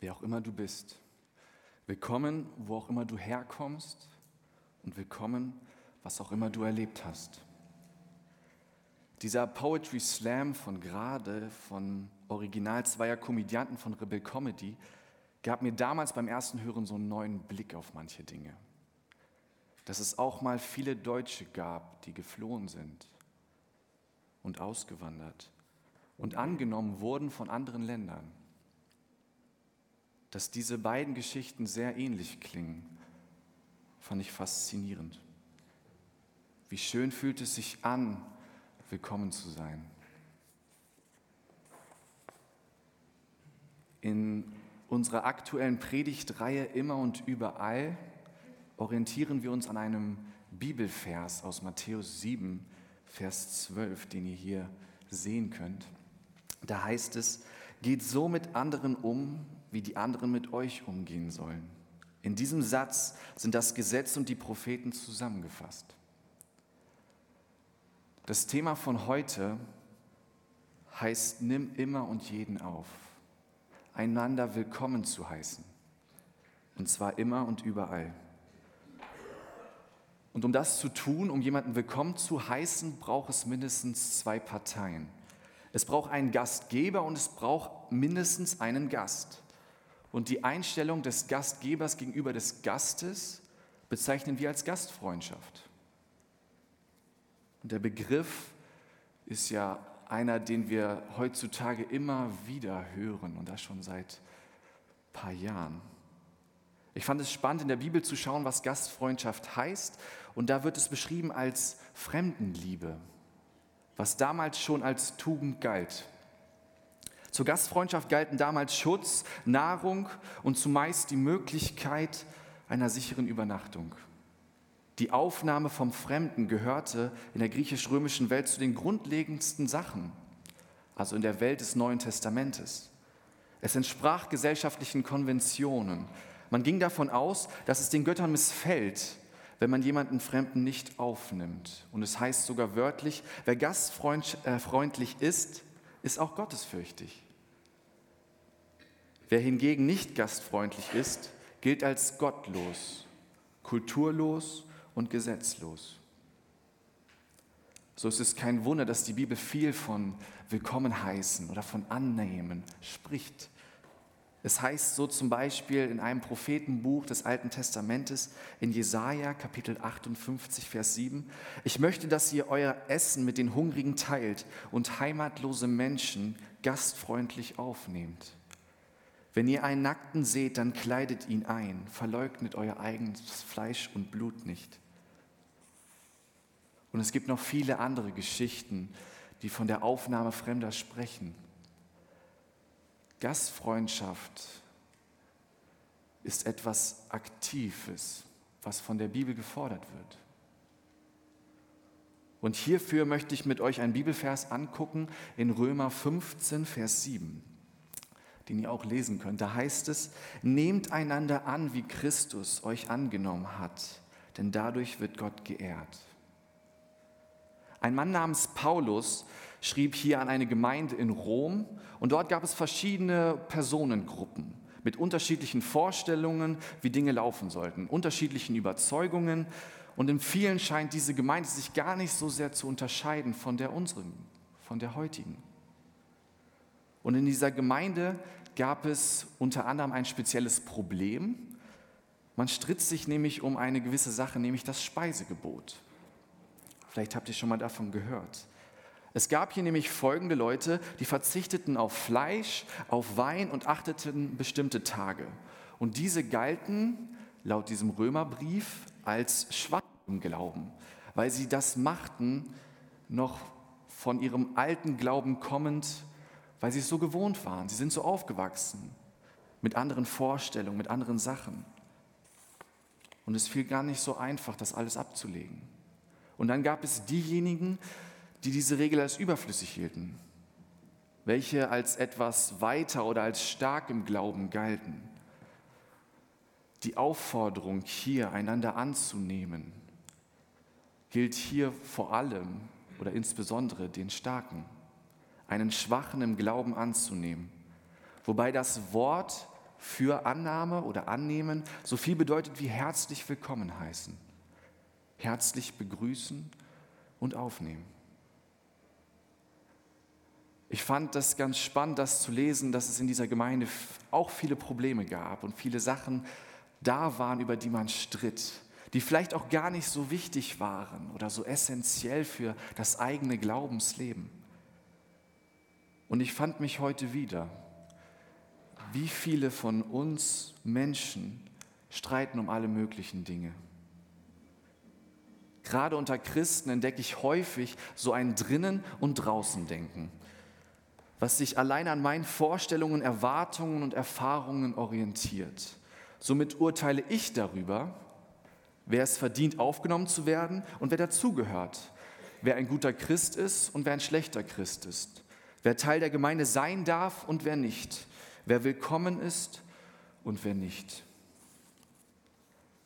wer auch immer du bist. Willkommen, wo auch immer du herkommst und willkommen, was auch immer du erlebt hast. Dieser Poetry Slam von gerade, von original zweier Komödianten von Rebel Comedy, gab mir damals beim ersten Hören so einen neuen Blick auf manche Dinge. Dass es auch mal viele Deutsche gab, die geflohen sind und ausgewandert und angenommen wurden von anderen Ländern dass diese beiden Geschichten sehr ähnlich klingen, fand ich faszinierend. Wie schön fühlt es sich an, willkommen zu sein. In unserer aktuellen Predigtreihe Immer und überall orientieren wir uns an einem Bibelvers aus Matthäus 7, Vers 12, den ihr hier sehen könnt. Da heißt es, geht so mit anderen um, wie die anderen mit euch umgehen sollen. In diesem Satz sind das Gesetz und die Propheten zusammengefasst. Das Thema von heute heißt, nimm immer und jeden auf, einander willkommen zu heißen. Und zwar immer und überall. Und um das zu tun, um jemanden willkommen zu heißen, braucht es mindestens zwei Parteien. Es braucht einen Gastgeber und es braucht mindestens einen Gast. Und die Einstellung des Gastgebers gegenüber des Gastes bezeichnen wir als Gastfreundschaft. Und der Begriff ist ja einer, den wir heutzutage immer wieder hören und das schon seit ein paar Jahren. Ich fand es spannend, in der Bibel zu schauen, was Gastfreundschaft heißt. Und da wird es beschrieben als Fremdenliebe, was damals schon als Tugend galt. Zur Gastfreundschaft galten damals Schutz, Nahrung und zumeist die Möglichkeit einer sicheren Übernachtung. Die Aufnahme vom Fremden gehörte in der griechisch-römischen Welt zu den grundlegendsten Sachen, also in der Welt des Neuen Testamentes. Es entsprach gesellschaftlichen Konventionen. Man ging davon aus, dass es den Göttern missfällt, wenn man jemanden Fremden nicht aufnimmt. Und es heißt sogar wörtlich, wer gastfreundlich äh, ist, ist auch gottesfürchtig. Wer hingegen nicht gastfreundlich ist, gilt als gottlos, kulturlos und gesetzlos. So ist es kein Wunder, dass die Bibel viel von Willkommen heißen oder von Annehmen spricht. Es heißt so zum Beispiel in einem Prophetenbuch des Alten Testamentes in Jesaja Kapitel 58, Vers 7: Ich möchte, dass ihr euer Essen mit den Hungrigen teilt und heimatlose Menschen gastfreundlich aufnehmt. Wenn ihr einen Nackten seht, dann kleidet ihn ein, verleugnet euer eigenes Fleisch und Blut nicht. Und es gibt noch viele andere Geschichten, die von der Aufnahme Fremder sprechen. Gastfreundschaft ist etwas Aktives, was von der Bibel gefordert wird. Und hierfür möchte ich mit euch einen Bibelvers angucken in Römer 15, Vers 7 den ihr auch lesen könnt. Da heißt es, nehmt einander an, wie Christus euch angenommen hat, denn dadurch wird Gott geehrt. Ein Mann namens Paulus schrieb hier an eine Gemeinde in Rom und dort gab es verschiedene Personengruppen mit unterschiedlichen Vorstellungen, wie Dinge laufen sollten, unterschiedlichen Überzeugungen und in vielen scheint diese Gemeinde sich gar nicht so sehr zu unterscheiden von der unseren, von der heutigen. Und in dieser Gemeinde gab es unter anderem ein spezielles Problem. Man stritt sich nämlich um eine gewisse Sache, nämlich das Speisegebot. Vielleicht habt ihr schon mal davon gehört. Es gab hier nämlich folgende Leute, die verzichteten auf Fleisch, auf Wein und achteten bestimmte Tage. Und diese galten laut diesem Römerbrief als schwach im Glauben, weil sie das machten, noch von ihrem alten Glauben kommend, weil sie es so gewohnt waren. Sie sind so aufgewachsen mit anderen Vorstellungen, mit anderen Sachen. Und es fiel gar nicht so einfach, das alles abzulegen. Und dann gab es diejenigen, die diese Regel als überflüssig hielten, welche als etwas weiter oder als stark im Glauben galten. Die Aufforderung, hier einander anzunehmen, gilt hier vor allem oder insbesondere den Starken einen Schwachen im Glauben anzunehmen. Wobei das Wort für Annahme oder Annehmen so viel bedeutet wie herzlich willkommen heißen, herzlich begrüßen und aufnehmen. Ich fand das ganz spannend, das zu lesen, dass es in dieser Gemeinde auch viele Probleme gab und viele Sachen da waren, über die man stritt, die vielleicht auch gar nicht so wichtig waren oder so essentiell für das eigene Glaubensleben. Und ich fand mich heute wieder, wie viele von uns Menschen streiten um alle möglichen Dinge. Gerade unter Christen entdecke ich häufig so ein drinnen und draußen denken, was sich allein an meinen Vorstellungen, Erwartungen und Erfahrungen orientiert. Somit urteile ich darüber, wer es verdient, aufgenommen zu werden und wer dazugehört, wer ein guter Christ ist und wer ein schlechter Christ ist, wer Teil der Gemeinde sein darf und wer nicht, wer willkommen ist und wer nicht.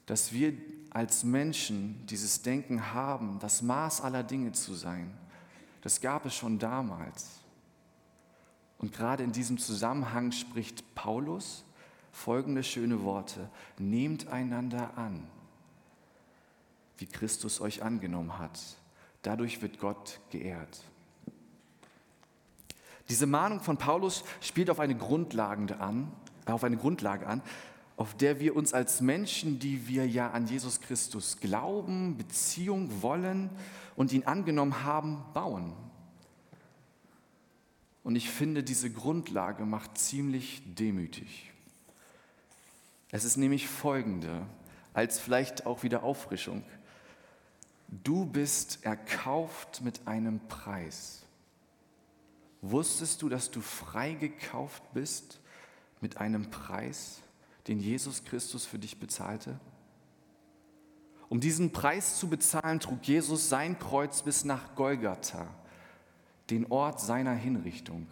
Dass wir als Menschen dieses Denken haben, das Maß aller Dinge zu sein, das gab es schon damals. Und gerade in diesem Zusammenhang spricht Paulus folgende schöne Worte. Nehmt einander an, wie Christus euch angenommen hat. Dadurch wird Gott geehrt. Diese Mahnung von Paulus spielt auf eine Grundlage an, auf eine Grundlage an, auf der wir uns als Menschen, die wir ja an Jesus Christus glauben, Beziehung wollen und ihn angenommen haben, bauen. Und ich finde, diese Grundlage macht ziemlich demütig. Es ist nämlich folgende, als vielleicht auch wieder Auffrischung. Du bist erkauft mit einem Preis. Wusstest du, dass du freigekauft bist mit einem Preis, den Jesus Christus für dich bezahlte? Um diesen Preis zu bezahlen, trug Jesus sein Kreuz bis nach Golgatha, den Ort seiner Hinrichtung.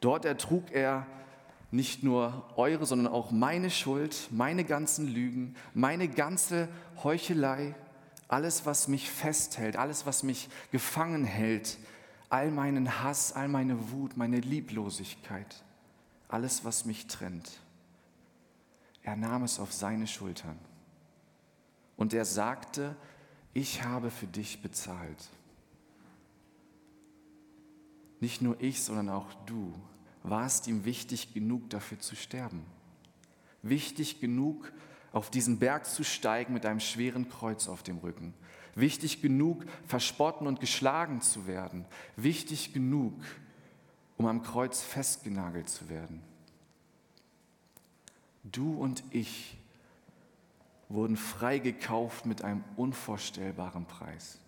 Dort ertrug er nicht nur eure, sondern auch meine Schuld, meine ganzen Lügen, meine ganze Heuchelei, alles, was mich festhält, alles, was mich gefangen hält, all meinen Hass, all meine Wut, meine Lieblosigkeit, alles, was mich trennt. Er nahm es auf seine Schultern. Und er sagte, ich habe für dich bezahlt. Nicht nur ich, sondern auch du warst ihm wichtig genug, dafür zu sterben. Wichtig genug, auf diesen Berg zu steigen mit einem schweren Kreuz auf dem Rücken wichtig genug, verspotten und geschlagen zu werden, wichtig genug, um am Kreuz festgenagelt zu werden. Du und ich wurden freigekauft mit einem unvorstellbaren Preis.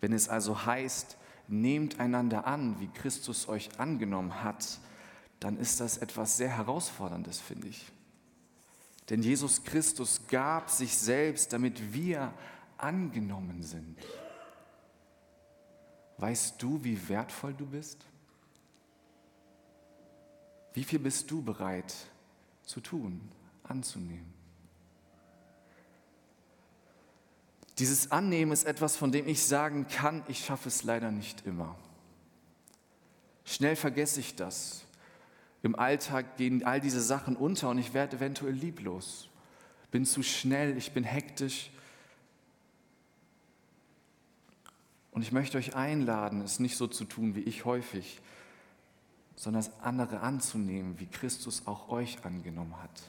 Wenn es also heißt, nehmt einander an, wie Christus euch angenommen hat, dann ist das etwas sehr Herausforderndes, finde ich. Denn Jesus Christus gab sich selbst, damit wir angenommen sind. Weißt du, wie wertvoll du bist? Wie viel bist du bereit zu tun, anzunehmen? Dieses Annehmen ist etwas, von dem ich sagen kann, ich schaffe es leider nicht immer. Schnell vergesse ich das im Alltag gehen all diese Sachen unter und ich werde eventuell lieblos. Bin zu schnell, ich bin hektisch. Und ich möchte euch einladen, es nicht so zu tun wie ich häufig, sondern das andere anzunehmen, wie Christus auch euch angenommen hat.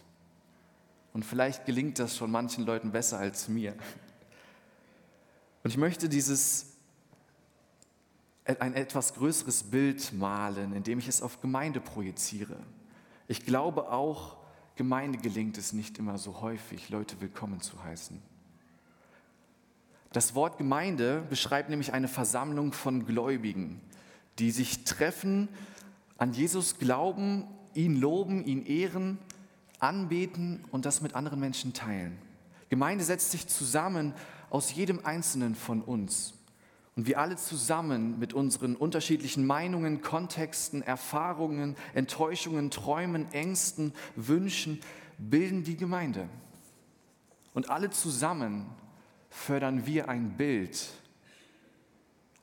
Und vielleicht gelingt das schon manchen Leuten besser als mir. Und ich möchte dieses ein etwas größeres Bild malen, indem ich es auf Gemeinde projiziere. Ich glaube auch, Gemeinde gelingt es nicht immer so häufig, Leute willkommen zu heißen. Das Wort Gemeinde beschreibt nämlich eine Versammlung von Gläubigen, die sich treffen, an Jesus glauben, ihn loben, ihn ehren, anbeten und das mit anderen Menschen teilen. Gemeinde setzt sich zusammen aus jedem Einzelnen von uns. Und wir alle zusammen mit unseren unterschiedlichen Meinungen, Kontexten, Erfahrungen, Enttäuschungen, Träumen, Ängsten, Wünschen bilden die Gemeinde. Und alle zusammen fördern wir ein Bild,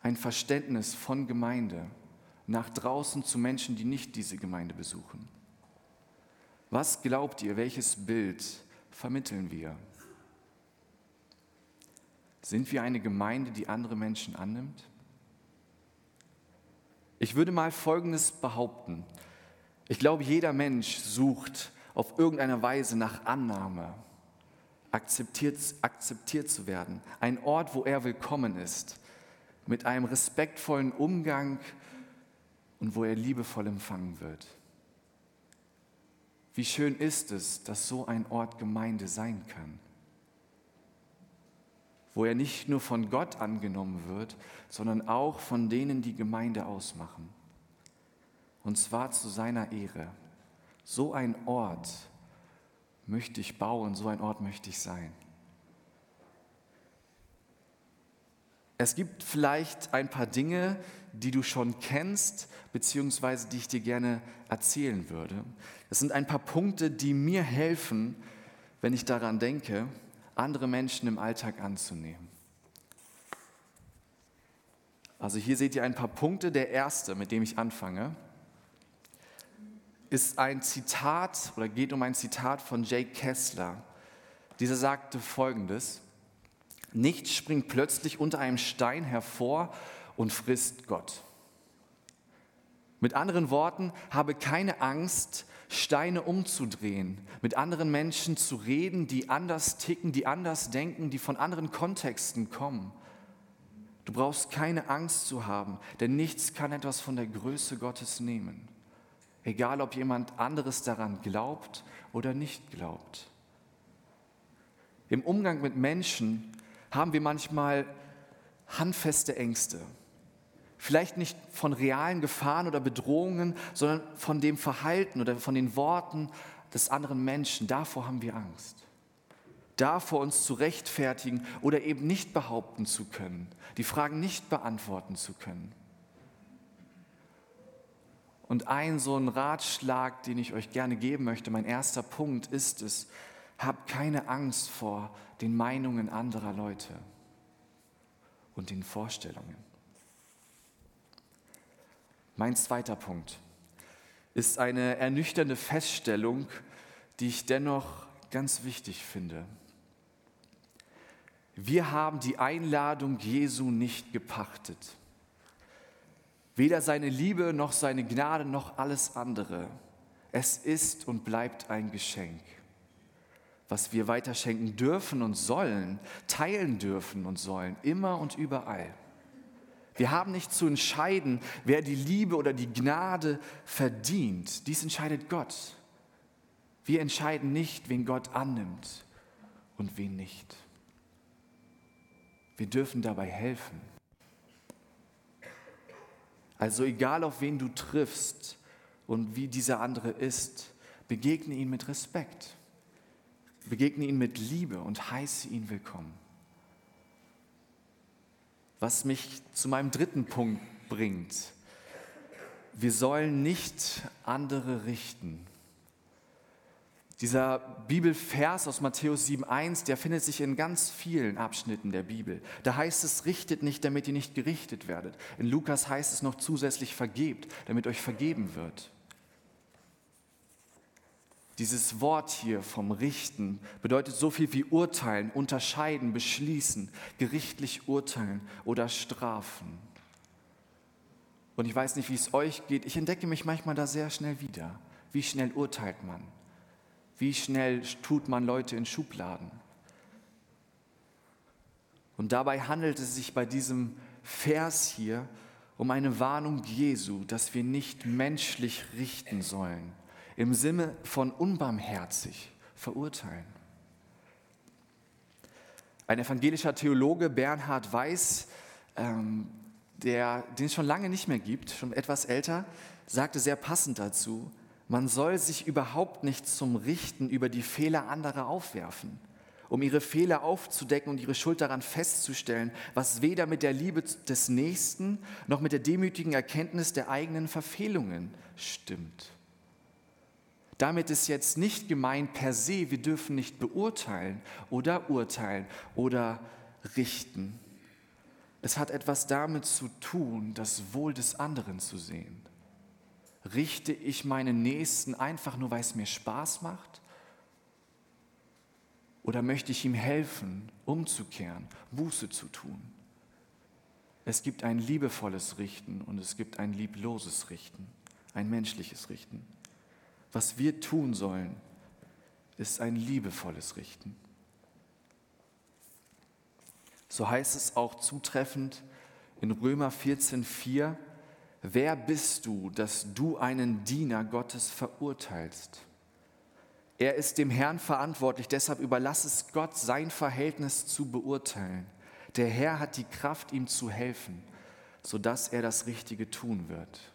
ein Verständnis von Gemeinde, nach draußen zu Menschen, die nicht diese Gemeinde besuchen? Was glaubt ihr, welches Bild vermitteln wir? Sind wir eine Gemeinde, die andere Menschen annimmt? Ich würde mal Folgendes behaupten. Ich glaube, jeder Mensch sucht auf irgendeine Weise nach Annahme, akzeptiert, akzeptiert zu werden. Ein Ort, wo er willkommen ist, mit einem respektvollen Umgang und wo er liebevoll empfangen wird. Wie schön ist es, dass so ein Ort Gemeinde sein kann, wo er nicht nur von Gott angenommen wird, sondern auch von denen, die Gemeinde ausmachen. Und zwar zu seiner Ehre. So ein Ort möchte ich bauen, so ein Ort möchte ich sein. Es gibt vielleicht ein paar Dinge, die du schon kennst, beziehungsweise die ich dir gerne erzählen würde. Es sind ein paar Punkte, die mir helfen, wenn ich daran denke, andere Menschen im Alltag anzunehmen. Also hier seht ihr ein paar Punkte. Der erste, mit dem ich anfange, ist ein Zitat oder geht um ein Zitat von Jake Kessler. Dieser sagte folgendes: Nichts springt plötzlich unter einem Stein hervor und frisst Gott. Mit anderen Worten, habe keine Angst, Steine umzudrehen, mit anderen Menschen zu reden, die anders ticken, die anders denken, die von anderen Kontexten kommen. Du brauchst keine Angst zu haben, denn nichts kann etwas von der Größe Gottes nehmen. Egal, ob jemand anderes daran glaubt oder nicht glaubt. Im Umgang mit Menschen haben wir manchmal handfeste Ängste. Vielleicht nicht von realen Gefahren oder Bedrohungen, sondern von dem Verhalten oder von den Worten des anderen Menschen. Davor haben wir Angst. Davor uns zu rechtfertigen oder eben nicht behaupten zu können, die Fragen nicht beantworten zu können. Und ein so ein Ratschlag, den ich euch gerne geben möchte, mein erster Punkt ist es, habt keine Angst vor den Meinungen anderer Leute und den Vorstellungen. Mein zweiter Punkt ist eine ernüchternde Feststellung, die ich dennoch ganz wichtig finde. Wir haben die Einladung Jesu nicht gepachtet. Weder seine Liebe noch seine Gnade noch alles andere. Es ist und bleibt ein Geschenk, was wir weiterschenken dürfen und sollen, teilen dürfen und sollen, immer und überall. Wir haben nicht zu entscheiden, wer die Liebe oder die Gnade verdient. Dies entscheidet Gott. Wir entscheiden nicht, wen Gott annimmt und wen nicht. Wir dürfen dabei helfen. Also egal auf wen du triffst und wie dieser andere ist, begegne ihn mit Respekt. Begegne ihn mit Liebe und heiße ihn willkommen. Was mich zu meinem dritten Punkt bringt. Wir sollen nicht andere richten. Dieser Bibelvers aus Matthäus 7.1, der findet sich in ganz vielen Abschnitten der Bibel. Da heißt es, richtet nicht, damit ihr nicht gerichtet werdet. In Lukas heißt es noch zusätzlich, vergebt, damit euch vergeben wird. Dieses Wort hier vom Richten bedeutet so viel wie urteilen, unterscheiden, beschließen, gerichtlich urteilen oder strafen. Und ich weiß nicht, wie es euch geht. Ich entdecke mich manchmal da sehr schnell wieder. Wie schnell urteilt man? Wie schnell tut man Leute in Schubladen? Und dabei handelt es sich bei diesem Vers hier um eine Warnung Jesu, dass wir nicht menschlich richten sollen im Sinne von unbarmherzig verurteilen. Ein evangelischer Theologe, Bernhard Weiß, ähm, der, den es schon lange nicht mehr gibt, schon etwas älter, sagte sehr passend dazu, man soll sich überhaupt nicht zum Richten über die Fehler anderer aufwerfen, um ihre Fehler aufzudecken und ihre Schuld daran festzustellen, was weder mit der Liebe des Nächsten noch mit der demütigen Erkenntnis der eigenen Verfehlungen stimmt. Damit ist jetzt nicht gemeint per se, wir dürfen nicht beurteilen oder urteilen oder richten. Es hat etwas damit zu tun, das Wohl des anderen zu sehen. Richte ich meinen Nächsten einfach nur, weil es mir Spaß macht? Oder möchte ich ihm helfen, umzukehren, Buße zu tun? Es gibt ein liebevolles Richten und es gibt ein liebloses Richten, ein menschliches Richten. Was wir tun sollen, ist ein liebevolles Richten. So heißt es auch zutreffend in Römer 14,4, wer bist du, dass du einen Diener Gottes verurteilst? Er ist dem Herrn verantwortlich, deshalb überlass es Gott, sein Verhältnis zu beurteilen. Der Herr hat die Kraft, ihm zu helfen, sodass er das Richtige tun wird.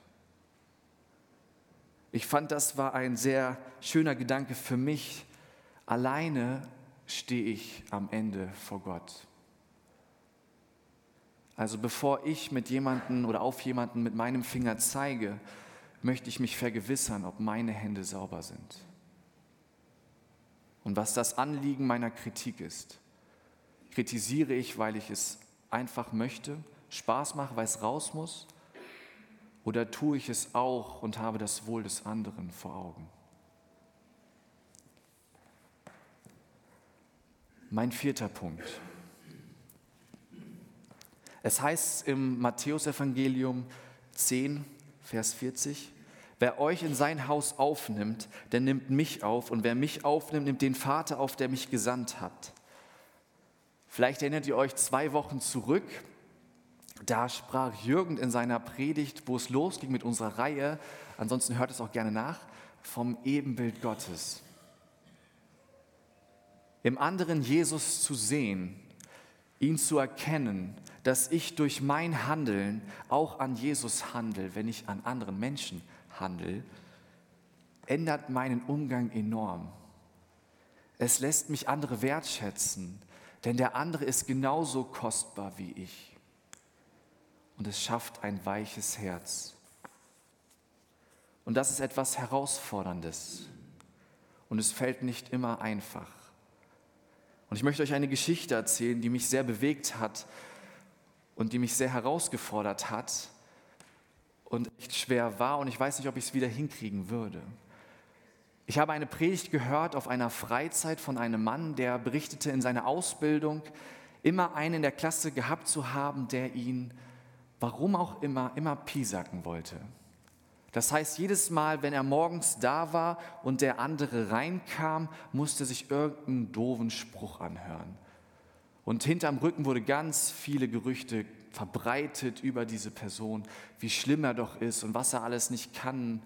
Ich fand, das war ein sehr schöner Gedanke für mich. Alleine stehe ich am Ende vor Gott. Also bevor ich mit jemanden oder auf jemanden mit meinem Finger zeige, möchte ich mich vergewissern, ob meine Hände sauber sind. Und was das Anliegen meiner Kritik ist. Kritisiere ich, weil ich es einfach möchte, Spaß mache, weil es raus muss? Oder tue ich es auch und habe das Wohl des anderen vor Augen? Mein vierter Punkt. Es heißt im Matthäusevangelium 10, Vers 40, wer euch in sein Haus aufnimmt, der nimmt mich auf und wer mich aufnimmt, nimmt den Vater auf, der mich gesandt hat. Vielleicht erinnert ihr euch zwei Wochen zurück, da sprach Jürgen in seiner Predigt, wo es losging mit unserer Reihe, ansonsten hört es auch gerne nach, vom Ebenbild Gottes. Im anderen Jesus zu sehen, ihn zu erkennen, dass ich durch mein Handeln auch an Jesus handle, wenn ich an anderen Menschen handle, ändert meinen Umgang enorm. Es lässt mich andere wertschätzen, denn der andere ist genauso kostbar wie ich. Und es schafft ein weiches Herz. Und das ist etwas Herausforderndes. Und es fällt nicht immer einfach. Und ich möchte euch eine Geschichte erzählen, die mich sehr bewegt hat und die mich sehr herausgefordert hat und echt schwer war. Und ich weiß nicht, ob ich es wieder hinkriegen würde. Ich habe eine Predigt gehört auf einer Freizeit von einem Mann, der berichtete in seiner Ausbildung, immer einen in der Klasse gehabt zu haben, der ihn, warum auch immer, immer piesacken wollte. Das heißt, jedes Mal, wenn er morgens da war und der andere reinkam, musste sich irgendeinen doofen Spruch anhören. Und hinterm Rücken wurde ganz viele Gerüchte verbreitet über diese Person, wie schlimm er doch ist und was er alles nicht kann.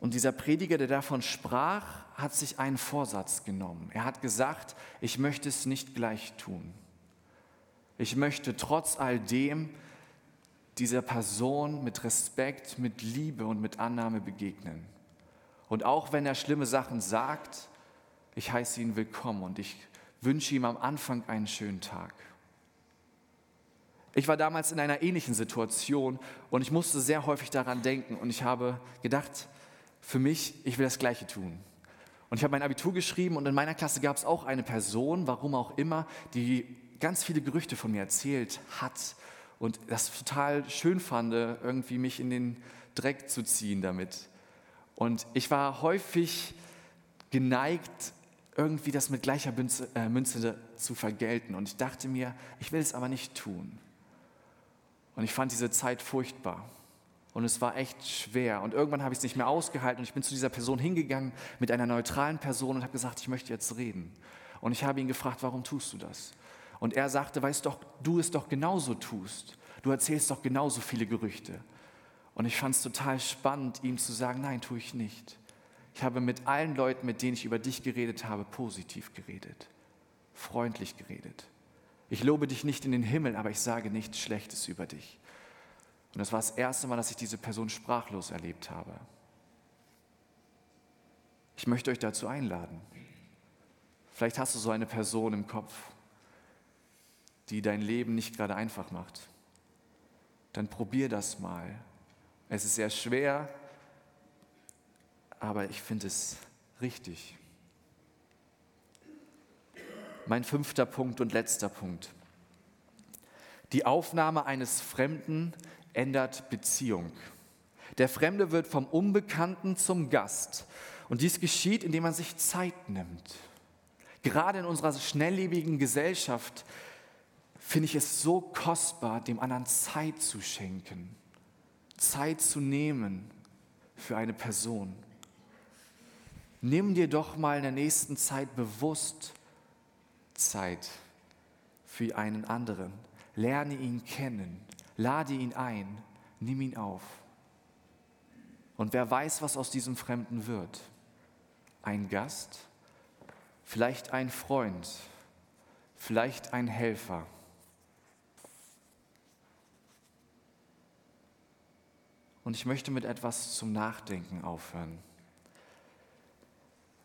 Und dieser Prediger, der davon sprach, hat sich einen Vorsatz genommen. Er hat gesagt, ich möchte es nicht gleich tun. Ich möchte trotz all dem dieser Person mit Respekt, mit Liebe und mit Annahme begegnen. Und auch wenn er schlimme Sachen sagt, ich heiße ihn willkommen und ich wünsche ihm am Anfang einen schönen Tag. Ich war damals in einer ähnlichen Situation und ich musste sehr häufig daran denken und ich habe gedacht, für mich, ich will das Gleiche tun. Und ich habe mein Abitur geschrieben und in meiner Klasse gab es auch eine Person, warum auch immer, die ganz viele Gerüchte von mir erzählt hat und das total schön fand, irgendwie mich in den Dreck zu ziehen damit. Und ich war häufig geneigt, irgendwie das mit gleicher Münze, äh, Münze zu vergelten. Und ich dachte mir, ich will es aber nicht tun. Und ich fand diese Zeit furchtbar. Und es war echt schwer. Und irgendwann habe ich es nicht mehr ausgehalten. Und ich bin zu dieser Person hingegangen mit einer neutralen Person und habe gesagt, ich möchte jetzt reden. Und ich habe ihn gefragt, warum tust du das? Und er sagte, weißt doch, du es doch genauso tust. Du erzählst doch genauso viele Gerüchte. Und ich fand es total spannend, ihm zu sagen, nein, tue ich nicht. Ich habe mit allen Leuten, mit denen ich über dich geredet habe, positiv geredet, freundlich geredet. Ich lobe dich nicht in den Himmel, aber ich sage nichts Schlechtes über dich. Und das war das erste Mal, dass ich diese Person sprachlos erlebt habe. Ich möchte euch dazu einladen. Vielleicht hast du so eine Person im Kopf, die dein Leben nicht gerade einfach macht, dann probier das mal. Es ist sehr schwer, aber ich finde es richtig. Mein fünfter Punkt und letzter Punkt. Die Aufnahme eines Fremden ändert Beziehung. Der Fremde wird vom Unbekannten zum Gast. Und dies geschieht, indem man sich Zeit nimmt. Gerade in unserer schnelllebigen Gesellschaft finde ich es so kostbar, dem anderen Zeit zu schenken, Zeit zu nehmen für eine Person. Nimm dir doch mal in der nächsten Zeit bewusst Zeit für einen anderen. Lerne ihn kennen, lade ihn ein, nimm ihn auf. Und wer weiß, was aus diesem Fremden wird. Ein Gast, vielleicht ein Freund, vielleicht ein Helfer. Und ich möchte mit etwas zum Nachdenken aufhören.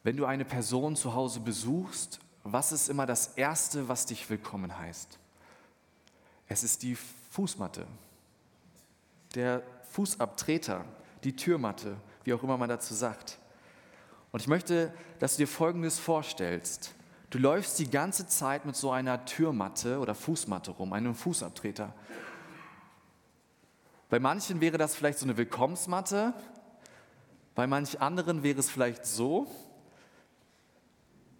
Wenn du eine Person zu Hause besuchst, was ist immer das Erste, was dich willkommen heißt? Es ist die Fußmatte, der Fußabtreter, die Türmatte, wie auch immer man dazu sagt. Und ich möchte, dass du dir Folgendes vorstellst. Du läufst die ganze Zeit mit so einer Türmatte oder Fußmatte rum, einem Fußabtreter. Bei manchen wäre das vielleicht so eine Willkommensmatte, bei manch anderen wäre es vielleicht so.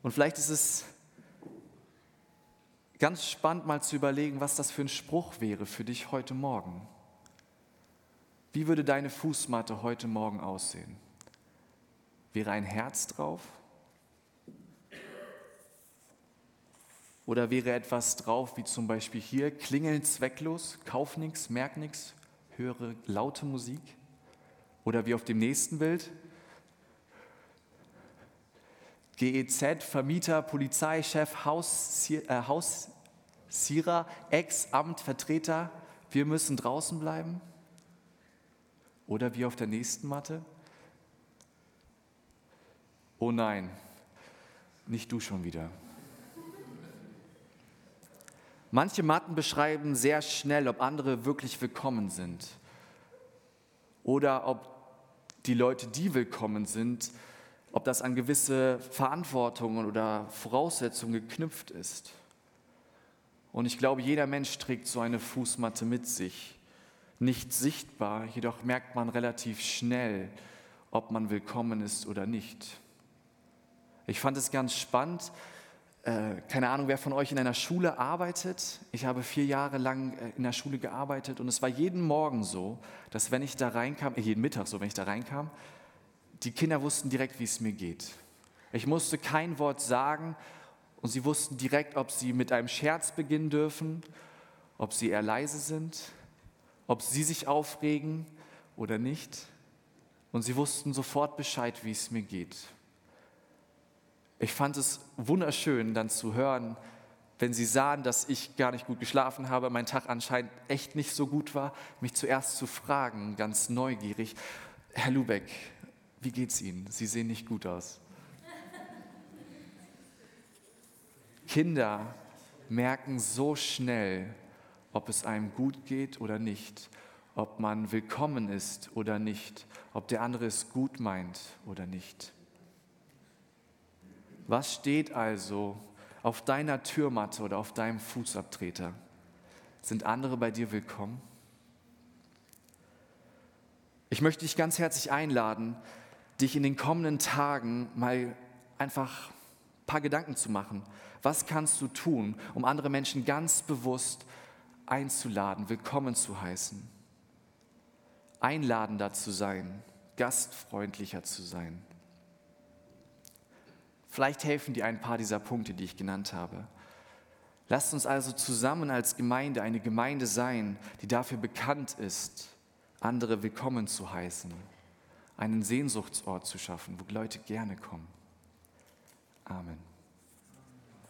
Und vielleicht ist es ganz spannend mal zu überlegen, was das für ein Spruch wäre für dich heute Morgen. Wie würde deine Fußmatte heute Morgen aussehen? Wäre ein Herz drauf? Oder wäre etwas drauf, wie zum Beispiel hier, klingeln zwecklos, kauf nichts, merk nichts, höre laute Musik? Oder wie auf dem nächsten Bild, GEZ, Vermieter, Polizeichef, Haussierer, äh, Ex-Amtvertreter, wir müssen draußen bleiben? Oder wie auf der nächsten Matte? Oh nein, nicht du schon wieder. Manche Matten beschreiben sehr schnell, ob andere wirklich willkommen sind oder ob die Leute, die willkommen sind, ob das an gewisse Verantwortungen oder Voraussetzungen geknüpft ist. Und ich glaube, jeder Mensch trägt so eine Fußmatte mit sich. Nicht sichtbar, jedoch merkt man relativ schnell, ob man willkommen ist oder nicht. Ich fand es ganz spannend. Äh, keine Ahnung, wer von euch in einer Schule arbeitet. Ich habe vier Jahre lang äh, in der Schule gearbeitet und es war jeden Morgen so, dass wenn ich da reinkam, äh, jeden Mittag so, wenn ich da reinkam, die Kinder wussten direkt, wie es mir geht. Ich musste kein Wort sagen und sie wussten direkt, ob sie mit einem Scherz beginnen dürfen, ob sie eher leise sind, ob sie sich aufregen oder nicht. Und sie wussten sofort Bescheid, wie es mir geht. Ich fand es wunderschön, dann zu hören, wenn sie sahen, dass ich gar nicht gut geschlafen habe, mein Tag anscheinend echt nicht so gut war, mich zuerst zu fragen, ganz neugierig, Herr Lubeck, wie geht's Ihnen? Sie sehen nicht gut aus. Kinder merken so schnell, ob es einem gut geht oder nicht, ob man willkommen ist oder nicht, ob der andere es gut meint oder nicht. Was steht also auf deiner Türmatte oder auf deinem Fußabtreter? Sind andere bei dir willkommen? Ich möchte dich ganz herzlich einladen, dich in den kommenden Tagen mal einfach ein paar Gedanken zu machen. Was kannst du tun, um andere Menschen ganz bewusst einzuladen, willkommen zu heißen? Einladender zu sein, gastfreundlicher zu sein. Vielleicht helfen dir ein paar dieser Punkte, die ich genannt habe. Lasst uns also zusammen als Gemeinde eine Gemeinde sein, die dafür bekannt ist, andere willkommen zu heißen, einen Sehnsuchtsort zu schaffen, wo Leute gerne kommen. Amen.